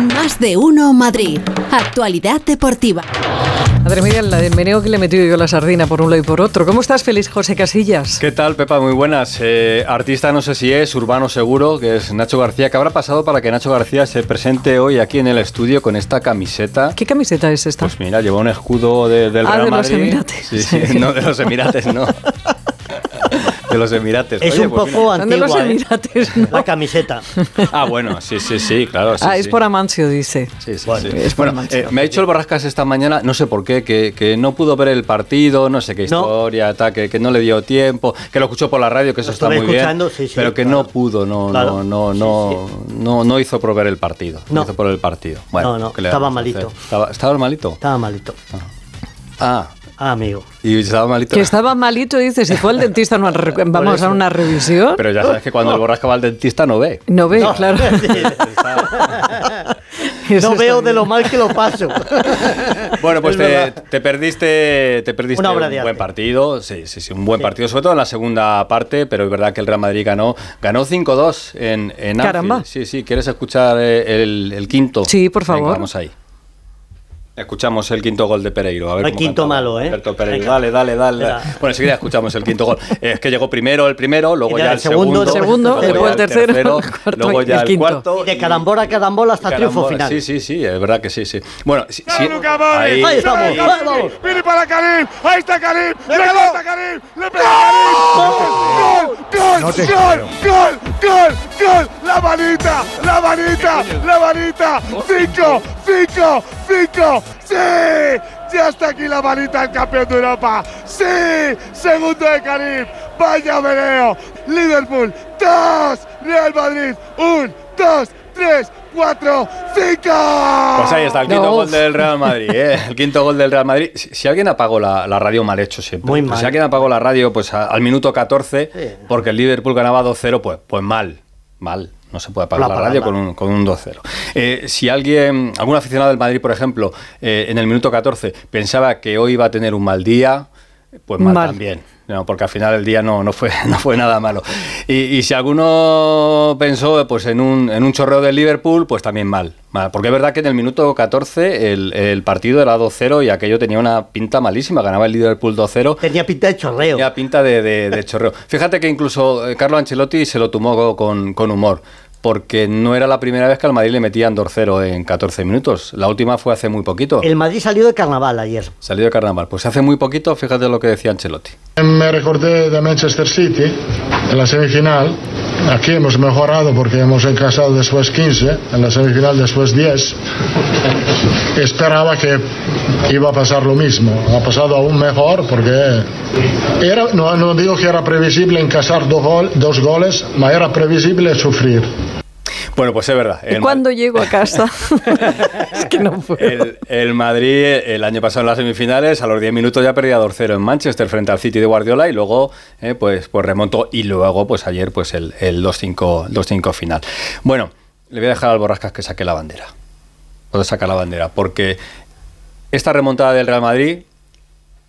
Más de uno Madrid. Actualidad deportiva. Madre mía, la del meneo que le he metido yo la sardina por un lado y por otro. ¿Cómo estás, feliz José Casillas? ¿Qué tal, Pepa? Muy buenas. Eh, artista no sé si es, urbano seguro, que es Nacho García. ¿Qué habrá pasado para que Nacho García se presente hoy aquí en el estudio con esta camiseta? ¿Qué camiseta es esta? Pues mira, lleva un escudo de- del Ah, Real de los Madrid. Emirates. Sí, sí, no, de los Emirates, no. De los Emirates. Es Oye, un pues poco mira. Son de los ¿eh? Emirates, ¿no? La camiseta. Ah, bueno, sí, sí, sí, claro. sí, ah, es sí. por Amancio, dice. Sí, sí, Bueno, sí. es por Bueno, Amancio. eh, me ha dicho el Borrascas esta mañana, no sé por qué, que, que no pudo ver el partido, no sé qué No. historia, tal, que, que no le dio tiempo, que lo escuchó por la radio, que eso Lo está muy escuchando, bien, sí, sí, pero que claro. no pudo, no, Claro. no, no, no, no, no hizo por ver el partido. No, No. hizo por el partido. Bueno, No, no, ¿qué le estaba malito. Estaba, estaba malito. Estaba malito. Ah, Ah, amigo. y estaba malito. Que estaba malito, dice, si fue al dentista, no, vamos a una revisión. Pero ya sabes que cuando el Borrasca va al dentista no ve. no ve, No. claro. No veo de lo mal que lo paso. Bueno, pues Es te, perdiste, te perdiste Una obra un de buen arte. partido, sí, sí, sí, un buen Sí. partido, sobre todo en la segunda parte, pero es verdad que el Real Madrid ganó, ganó 5-2 en, en Caramba. Anfield. Sí, sí, ¿quieres escuchar eh, el, el quinto? Sí, por Venga, favor. vamos ahí. Escuchamos el quinto gol de Pereiro. A ver El cómo quinto cantaba malo, ¿eh? Alberto Pereiro. Dale, dale, dale. Bueno, enseguida escuchamos el quinto gol. Es que llegó primero el primero, luego Y ya ya el el segundo, segundo, segundo, luego después ya el tercero, el cuarto luego y ya el el, quinto. cuarto. De carambola a carambola hasta triunfo final. Sí, sí, sí, es verdad que sí, sí. Bueno, sí, ahí- Ahí estamos, vamos. Viene para Karim. Ahí está Karim. Le corta Karim. Le pega Karim. Gol, gol, gol, gol, gol, gol, gol. La manita, la manita, la manita. Cinco, cinco, cinco. Sí. Ya está aquí la manita del campeón de Europa. Sí. Segundo de Karim. Vaya vereo. Liverpool. Dos. Real Madrid. Un, dos, tres, cuatro, cinco. Pues ahí está, el quinto No. gol del Real Madrid, ¿eh? El quinto gol del Real Madrid. Si, si alguien apagó la, la radio, mal hecho siempre. Muy Pues mal. Si alguien apagó la radio, pues a- al minuto 14, Sí. porque el Liverpool ganaba 2-0, pues, pues mal, mal. No se puede apagar La la, radio con un, con un 2-0. Eh, si alguien, algún aficionado del Madrid, por ejemplo, eh, en el minuto 14 pensaba que hoy iba a tener un mal día, pues mal, Mal. también. No, porque al final el día no, no, fue, no fue nada malo. Y, y si alguno pensó pues, en, un, en un chorreo del Liverpool, pues también mal. mal. Porque es verdad que en el minuto 14 el, el partido era 2-0 y aquello tenía una pinta malísima. Ganaba el Liverpool 2-0. Tenía pinta de chorreo. Tenía pinta de, de- de chorreo. Fíjate que incluso eh, Carlo Ancelotti se lo tomó con, con humor. Porque no era la primera vez que al Madrid le metían 2-0 en 14 minutos. La última fue hace muy poquito. El Madrid salió de carnaval ayer. Salió de carnaval. Pues hace muy poquito, fíjate lo que decía Ancelotti. Me recordé de Manchester City en la semifinal. Aquí hemos mejorado porque hemos encasado después 15, en la semifinal después 10. Esperaba que iba a pasar lo mismo. Ha pasado aún mejor porque era, no, no digo que era previsible encasar dos, gol- dos goles, pero era previsible sufrir. Bueno, pues es verdad. ¿Y el cuando llego a casa? es que no puedo. El, el Madrid el año pasado en las semifinales a los 10 minutos ya perdía 2-0 en Manchester frente al City de Guardiola y luego eh, pues, pues remontó y luego pues ayer pues el, el 2-5 2-5 final. Bueno, le voy a dejar al Borrascas que saque la bandera. Puedo sacar la bandera porque esta remontada del Real Madrid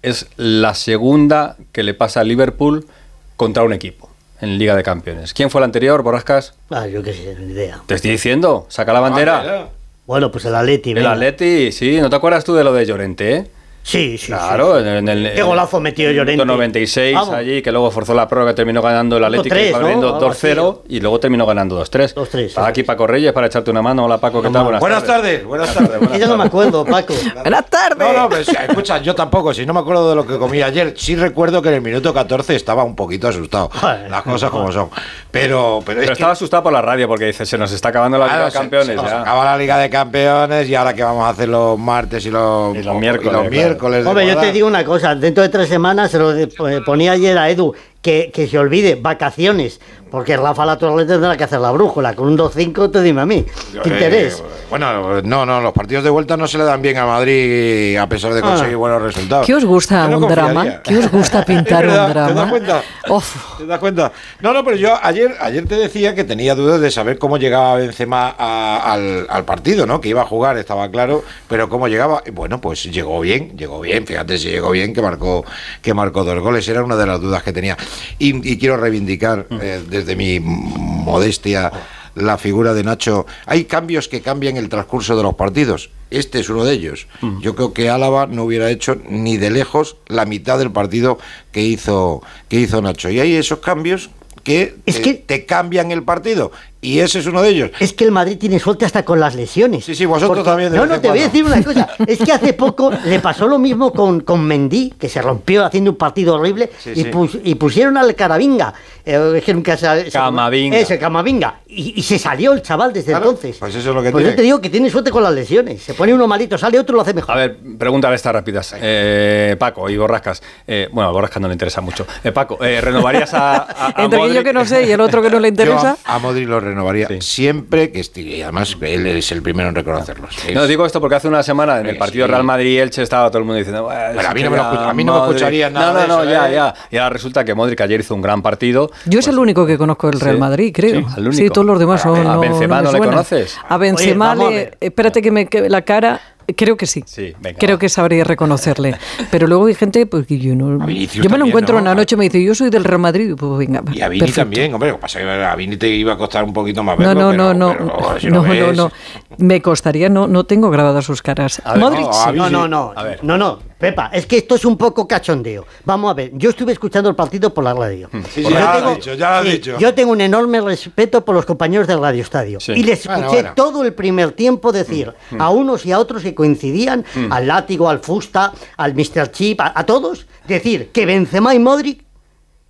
es la segunda que le pasa a Liverpool contra un equipo en Liga de Campeones. ¿Quién fue el anterior, Borrascas? Ah, yo qué sé, ni idea. Te estoy diciendo, saca la bandera. Bueno, pues el Atleti. El venga. Atleti, sí, ¿no te acuerdas tú de lo de Llorente? eh? Sí, sí. Claro, sí, sí. en el, Qué golazo metió Llorente. minuto 96 Vamos. allí, que luego forzó la prueba que terminó ganando el Atlético, 2-3, iba ¿no? perdiendo Algo 2-0 y luego terminó ganando 2-3. 2-3, Estaba sí. aquí Paco Reyes para echarte una mano. Hola Paco, ¿qué tal? Buenas tardes, buenas tardes. Que ya no me acuerdo, Paco. Buenas tardes. No, no, pero, sí, escucha, yo tampoco, si no me acuerdo de lo que comí ayer, sí recuerdo que en el minuto 14 estaba un poquito asustado. Joder. Las cosas como son. Pero, pero es Pero que- estaba asustado por la radio porque dice, se nos está acabando la Liga de se- Campeones. se nos ya. acaba la Liga de Campeones y ahora que vamos a hacer los martes y los, Y los miércoles, y los claro. Miércoles de Hombre, yo te digo una cosa, dentro de tres semanas se lo eh, ponía ayer a Edu, que, que se olvide, vacaciones, porque Rafa La Torre tendrá que hacer la brújula, con un 2-5 te dime a mí, ¿qué Eh, interés? bueno, no, no, los partidos de vuelta no se le dan bien a Madrid a pesar de conseguir Ah. buenos resultados. ¿Qué os gusta no un drama? ¿Qué os gusta pintar verdad, un drama? ¿Te das cuenta? Uf. ¿Te das cuenta? No, no, pero yo ayer, ayer te decía que tenía dudas de saber cómo llegaba Benzema a- al, al partido, ¿no? Que iba a jugar, estaba claro, pero cómo llegaba. Y Bueno, pues llegó bien, llegó bien, fíjate si llegó bien, que marcó, que marcó dos goles, era una de las dudas que tenía. Y, y quiero reivindicar eh, desde mi modestia la figura de Nacho. Hay cambios que cambian el transcurso de los partidos. Este es uno de ellos. Yo creo que Álava no hubiera hecho ni de lejos la mitad del partido que hizo, que hizo Nacho. Y hay esos cambios que, Es te, que- te cambian el partido. Y ese es uno de ellos. Es que el Madrid tiene suerte hasta con las lesiones. Sí, sí, vosotros también de No, no, te voy a decir una cosa. Es que hace poco le pasó lo mismo con, con Mendy, que se rompió haciendo un partido horrible, Sí, y, sí. pus- y pusieron al Caravinga. eh, es que nunca se- se- Camavinga. Ese, Camavinga. Y, y se salió el chaval desde Claro, entonces. pues eso es lo que Pues tiene. yo te digo que tiene suerte con las lesiones. Se pone uno malito, sale otro y lo hace mejor. A ver, pregúntale estas rápidas. Eh, Paco y Borrascas. Eh, bueno, a Borrascas no le interesa mucho. Eh, Paco, eh, ¿renovarías a, a, a Entre que yo Modric? que no sé y el otro que no le Yo interesa. a, a Modric lo renovaría Sí. siempre que esté. Y además, él es el primero en reconocerlo. No, digo esto porque hace una semana en el partido sí. Real Madrid-Elche estaba todo el mundo diciendo... "Bueno, Pero a mí no me lo quería escucha- a mí no me Modric". escucharía nada No, no, de no, eso, ya, ¿eh? ya. Y ahora resulta que Modric ayer hizo un gran partido. Yo es el único que conozco del Real sí, Madrid, creo. sí, al único. Todos los demás son. ¿A no, Benzema no le conoces? A Benzema, a le- espérate que me que la cara. Creo que sí. Sí, venga, Creo va. que sabría reconocerle. Pero luego hay gente pues, que yo no. A Yo me lo encuentro ¿no? una noche y me dice, yo soy del Real Madrid. Pues venga. Y a Vini perfecto. también, hombre. Lo que pasa es que a Vini te iba a costar un poquito más No, verlo. no, pero- no, no, pero si no, no, no. Me costaría, no, no tengo grabadas sus caras. A ver, Modric no, sí. a No, no, no. A ver. No, no, Pepa, es que esto es un poco cachondeo. Vamos a ver, yo estuve escuchando el partido por la radio. Sí, Y sí, yo ya lo tengo- dicho, ya lo sí, dicho. Yo tengo un enorme respeto por los compañeros del Radio Estadio. Sí. Y les escuché Bueno, bueno. todo el primer tiempo decir a unos y a otros que coincidían, al látigo, al fusta, al Mr. Chip, a, a todos, decir que Benzema y Modric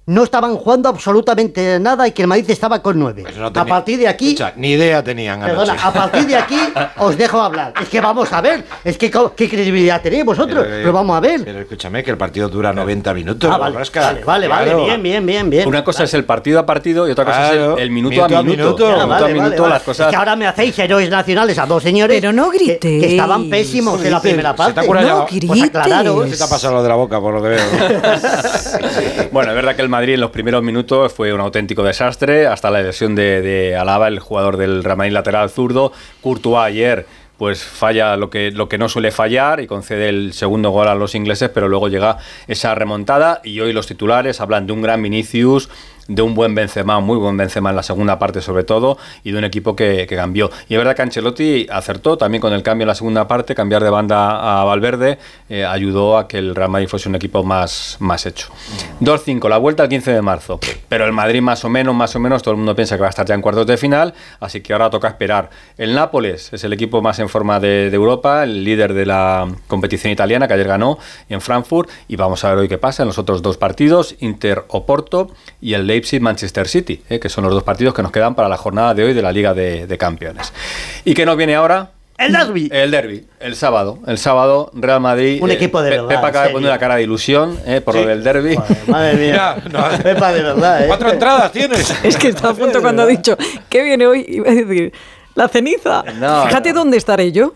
no estaban jugando absolutamente nada y que el Madrid estaba con nueve. Pues no a partir de aquí... Escucha, ni idea tenían Perdona, anoche. a partir de aquí os dejo hablar. Es que vamos a ver, es que qué credibilidad tenéis vosotros, Pero, eh, pero, vamos a ver. Pero escúchame, que el partido dura 90 minutos. Ah, vale, Rasca. vale, vale, bien, bien, bien, bien. Una cosa es el partido a partido y otra cosa Claro, es el, el minuto, minuto a minuto. minuto. El Ah, minuto vale, a vale, minuto vale. las cosas... Es que ahora me hacéis héroes nacionales a dos señores Pero no que- que, estaban pésimos en la primera se te parte. No ya- Pues aclararos. No se te ha pasado lo de la boca, por lo que veo. Bueno, es verdad que el Madrid en los primeros minutos fue un auténtico desastre, hasta la lesión de, de Alaba, el jugador del Real Madrid lateral zurdo. Courtois ayer pues falla lo que, lo que no suele fallar y concede el segundo gol a los ingleses, pero luego llega esa remontada y hoy los titulares hablan de un gran Vinicius, de un buen Benzema, muy buen Benzema en la segunda parte sobre todo, y de un equipo que, que cambió. Y es verdad que Ancelotti acertó también con el cambio en la segunda parte, cambiar de banda a Valverde eh, ayudó a que el Real Madrid fuese un equipo más, más hecho. 2-5, la vuelta el 15 de marzo. Pero el Madrid más o menos, más o menos, todo el mundo piensa que va a estar ya en cuartos de final, así que ahora toca esperar. El Nápoles es el equipo más en forma de, de Europa, el líder de la competición italiana, que ayer ganó en Frankfurt, y vamos a ver hoy qué pasa en los otros dos partidos, Inter Oporto y el Leipzig-Manchester City, eh, que son los dos partidos que nos quedan para la jornada de hoy de la Liga de, de Campeones. ¿Y qué nos viene ahora? El derbi. El derby, el sábado. El sábado, Real Madrid. Un eh, equipo de Pe- verdad, Pepa acaba de poner una cara de ilusión eh, por Sí. lo del derby. Madre mía. Mira, no. Pepa, de verdad, ¿eh? Cuatro entradas tienes. Es que estaba a punto cuando ha dicho, ¿qué viene hoy? Iba a decir, la ceniza. No, Fíjate no. dónde estaré yo.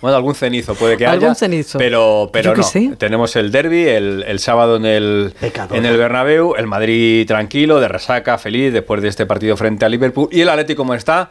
Bueno, algún cenizo puede que Algún haya. cenizo. Pero, pero no. sé. Tenemos el derby el, el sábado en el, Pecador. en el Bernabéu. El Madrid tranquilo, de resaca, feliz después de este partido frente a Liverpool. Y el Atlético, como está,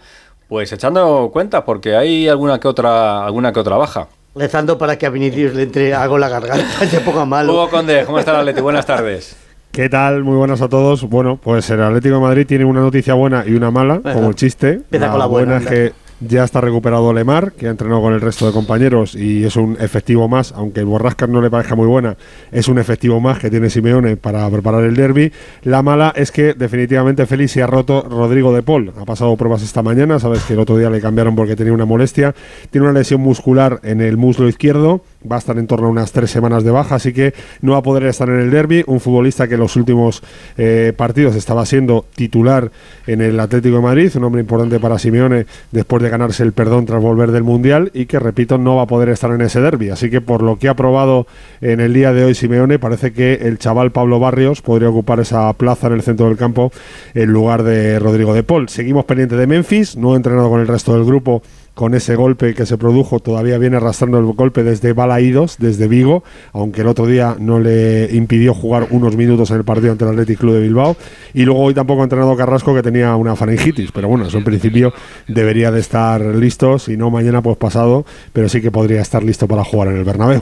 pues echando cuenta, porque hay alguna que otra, alguna que otra baja. Rezando para que a Vinicius le entre algo la garganta se ponga malo. Hugo Conde, ¿cómo está el Atlético? Buenas tardes. ¿Qué tal? Muy buenas a todos. Bueno, pues el Atlético de Madrid tiene una noticia buena y una mala, como el chiste. Empieza con la buena, es que ya está recuperado Lemar, que ha entrenado con el resto de compañeros y es un efectivo más, aunque el Borrascas no le parezca muy buena, es un efectivo más que tiene Simeone para preparar el derby. La mala es que definitivamente Félix se ha roto Rodrigo de Paul. Ha pasado pruebas esta mañana, sabes que el otro día le cambiaron porque tenía una molestia. Tiene una lesión muscular en el muslo izquierdo, va a estar en torno a unas tres semanas de baja, así que no va a poder estar en el derby. Un futbolista que en los últimos eh, partidos estaba siendo titular en el Atlético de Madrid, un hombre importante para Simeone después de ganarse el perdón tras volver del Mundial y que, repito, no va a poder estar en ese derby. Así que por lo que ha probado en el día de hoy Simeone, parece que el chaval Pablo Barrios podría ocupar esa plaza en el centro del campo en lugar de Rodrigo de Paul. Seguimos pendiente de Memphis, no ha entrenado con el resto del grupo con ese golpe que se produjo, todavía viene arrastrando el golpe desde Balaídos, desde Vigo, aunque el otro día no le impidió jugar unos minutos en el partido ante el Athletic Club de Bilbao. Y luego hoy tampoco ha entrenado Carrasco, que tenía una faringitis, pero bueno, eso en principio debería de estar listo, si no mañana pues pasado, pero sí que podría estar listo para jugar en el Bernabéu.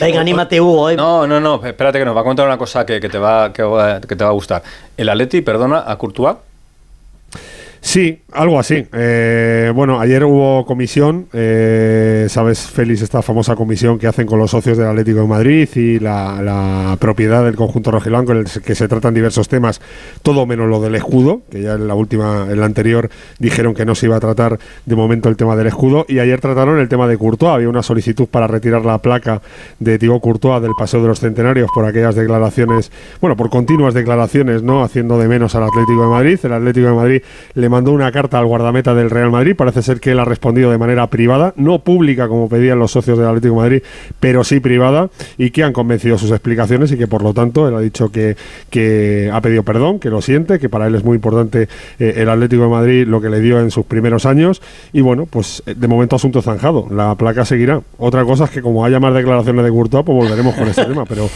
Venga, anímate, Hugo. ¿eh? No, no, no, espérate que nos va a contar una cosa que, que te, va, que, va- que te va a gustar. El Atleti, perdona, a Courtois. Sí, algo así. Eh, bueno, ayer hubo comisión, eh, sabes, Félix, esta famosa comisión que hacen con los socios del Atlético de Madrid y la, propiedad del conjunto rojiblanco en el que se tratan diversos temas, todo menos lo del escudo, que ya en la última, en la anterior dijeron que no se iba a tratar de momento el tema del escudo y ayer trataron el tema de Courtois. Había una solicitud para retirar la placa de Thibaut Courtois del Paseo de los Centenarios por aquellas declaraciones, bueno, por continuas declaraciones, ¿no? Haciendo de menos al Atlético de Madrid. El Atlético de Madrid le mandó una carta al guardameta del Real Madrid. Parece ser que él ha respondido de manera privada, no pública como pedían los socios del Atlético Madrid, pero sí privada, y que han convencido sus explicaciones y que por lo tanto él ha dicho que, que ha pedido perdón, que lo siente, que para él es muy importante eh, el Atlético de Madrid lo que le dio en sus primeros años. Y bueno, pues eh, de momento asunto zanjado. La placa seguirá. Otra cosa es que como haya más declaraciones de Courtois, pues volveremos con este tema. Pero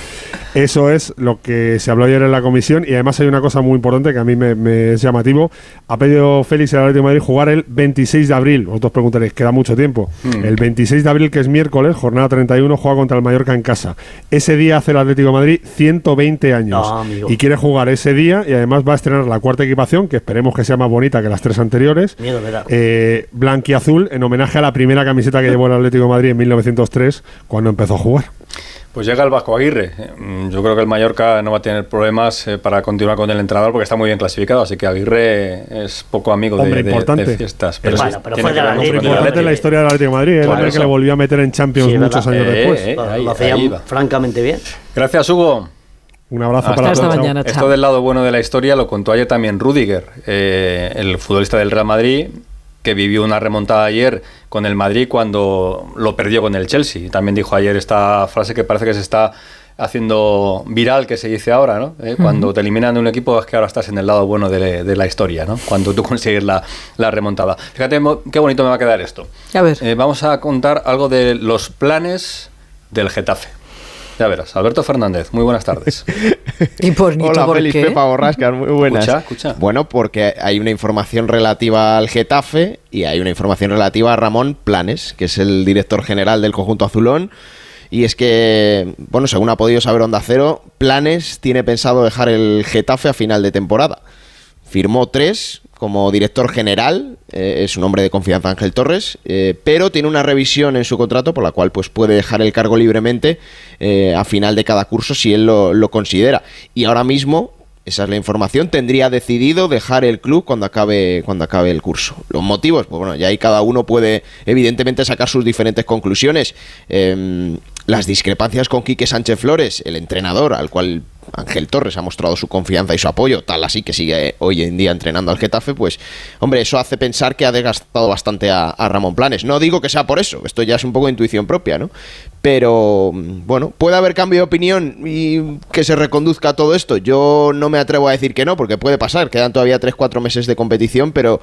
eso es lo que se habló ayer en la comisión. Y además hay una cosa muy importante que a mí me, me es llamativo. Ha pedido Félix el Atlético de Madrid jugar el 26 de abril. Vosotros preguntaréis, queda mucho tiempo. Mm. El 26 de abril, que es miércoles, jornada 31, juega contra el Mallorca en casa. Ese día hace el Atlético de Madrid 120 años. Amigo. y quiere jugar ese día y además va a estrenar la cuarta equipación, que esperemos que sea más bonita que las tres anteriores. Miedo. Eh, blanquiazul, en homenaje a la primera camiseta que llevó el Atlético de Madrid en 1903, cuando empezó a jugar. Pues llega el Vasco Aguirre. Mm, Yo creo que el Mallorca no va a tener problemas eh, para continuar con el entrenador porque está muy bien clasificado, así que Aguirre es poco amigo de, Hombre, de- importante. de fiestas. Bueno, sí, pero fue de la Importante en la historia del Atlético de Madrid, el hombre que le volvió a meter en Champions Sí, muchos años Eh, después. eh. Lo, ahí- lo hacía francamente bien. Gracias, Hugo. Un abrazo Hasta para Hasta todos. mañana, Esto del lado bueno de la historia lo contó ayer también Rudiger, eh, el futbolista del Real Madrid, que vivió una remontada ayer con el Madrid cuando lo perdió con el Chelsea. También dijo ayer esta frase que parece que se está haciendo viral, que se dice ahora, ¿no? Eh, Cuando te eliminan de un equipo es que ahora estás en el lado bueno de, de la historia, ¿no? Cuando tú consigues la, la remontada. Fíjate qué bonito me va a quedar esto. A ver. Eh, vamos a contar algo de los planes del Getafe. Ya verás, Alberto Fernández, muy buenas tardes. Y bonito, Hola, ¿por Félix qué? Pepa Borrascas, muy buenas. Escucha, escucha. Bueno, porque hay una información relativa al Getafe y hay una información relativa a Ramón Planes, que es el director general del conjunto azulón. Y es que, bueno, según ha podido saber Onda Cero, Planes tiene pensado dejar el Getafe a final de temporada. Firmó tres como director general, eh, es un hombre de confianza Ángel Torres, eh, pero tiene una revisión en su contrato por la cual pues, puede dejar el cargo libremente eh, a final de cada curso si él lo, lo considera. Y ahora mismo, esa es la información, tendría decidido dejar el club cuando acabe, cuando acabe el curso. Los motivos, pues bueno, ya ahí cada uno puede evidentemente sacar sus diferentes conclusiones. Em, las discrepancias con Quique Sánchez Flores, el entrenador al cual Ángel Torres ha mostrado su confianza y su apoyo, tal así que sigue hoy en día entrenando al Getafe, pues hombre, eso hace pensar que ha desgastado bastante a, Ramón Planes. No digo que sea por eso, esto ya es un poco de intuición propia, ¿no? Pero mm, bueno, puede haber cambio de opinión y que se reconduzca todo esto. Yo no me atrevo a decir que no, porque puede pasar, quedan todavía 3-4 meses de competición, pero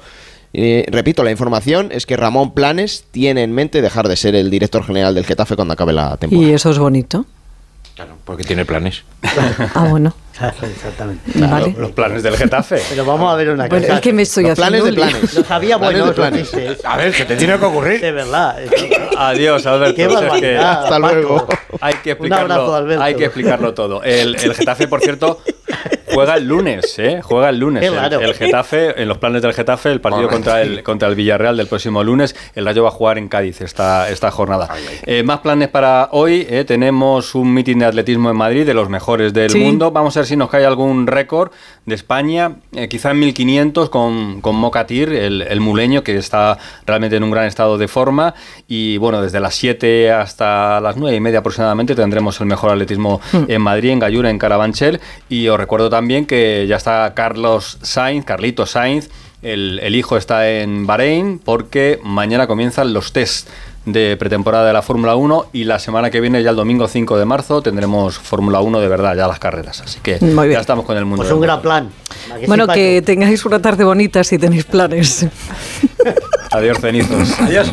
eh, repito, la información es que Ramón Planes tiene en mente dejar de ser el director general del Getafe cuando acabe la temporada. Y eso es bonito. Claro, porque tiene planes. Ah, bueno. Exactamente. Vale. Los planes del Getafe. Pero vamos a ver una Bueno, cosa. es que me estoy Los planes de planes. Lo sabía Planes bueno, de los planes. A ver, se te tiene que ocurrir. De verdad. Adiós, Alberto. Qué es que. Hasta luego. hay que Un abrazo, explicarlo, Alberto. hay que explicarlo todo. El, el Getafe, por cierto, juega el lunes, ¿eh? Juega el lunes. El, el Getafe, en los planes del Getafe, el partido contra sí. el, contra el Villarreal del próximo lunes. El Rayo va a jugar en Cádiz esta, esta jornada. Eh, más planes para hoy. eh, tenemos un mitin de atletismo en Madrid, de los mejores del Sí. mundo. Vamos a ver si nos cae algún récord de España. eh, quizá en 1500 con, con Mocatir, el, el muleño, que está realmente en un gran estado de forma. Y bueno, desde las 7 hasta las 9 y media aproximadamente tendremos el mejor atletismo en Madrid, en Gallura, en Carabanchel. Y os recuerdo también que ya está Carlos Sainz, Carlitos Sainz. El, el hijo está en Bahrein porque mañana comienzan los test de pretemporada de la Fórmula 1 y la semana que viene, ya el domingo 5 de marzo, tendremos Fórmula 1 de verdad, ya las carreras. Así que Muy bien. ya estamos con el mundo. Pues un gran plan. ¿A que sí, Bueno, que tengáis una tarde bonita si tenéis planes. Adiós, cenizos. Adiós.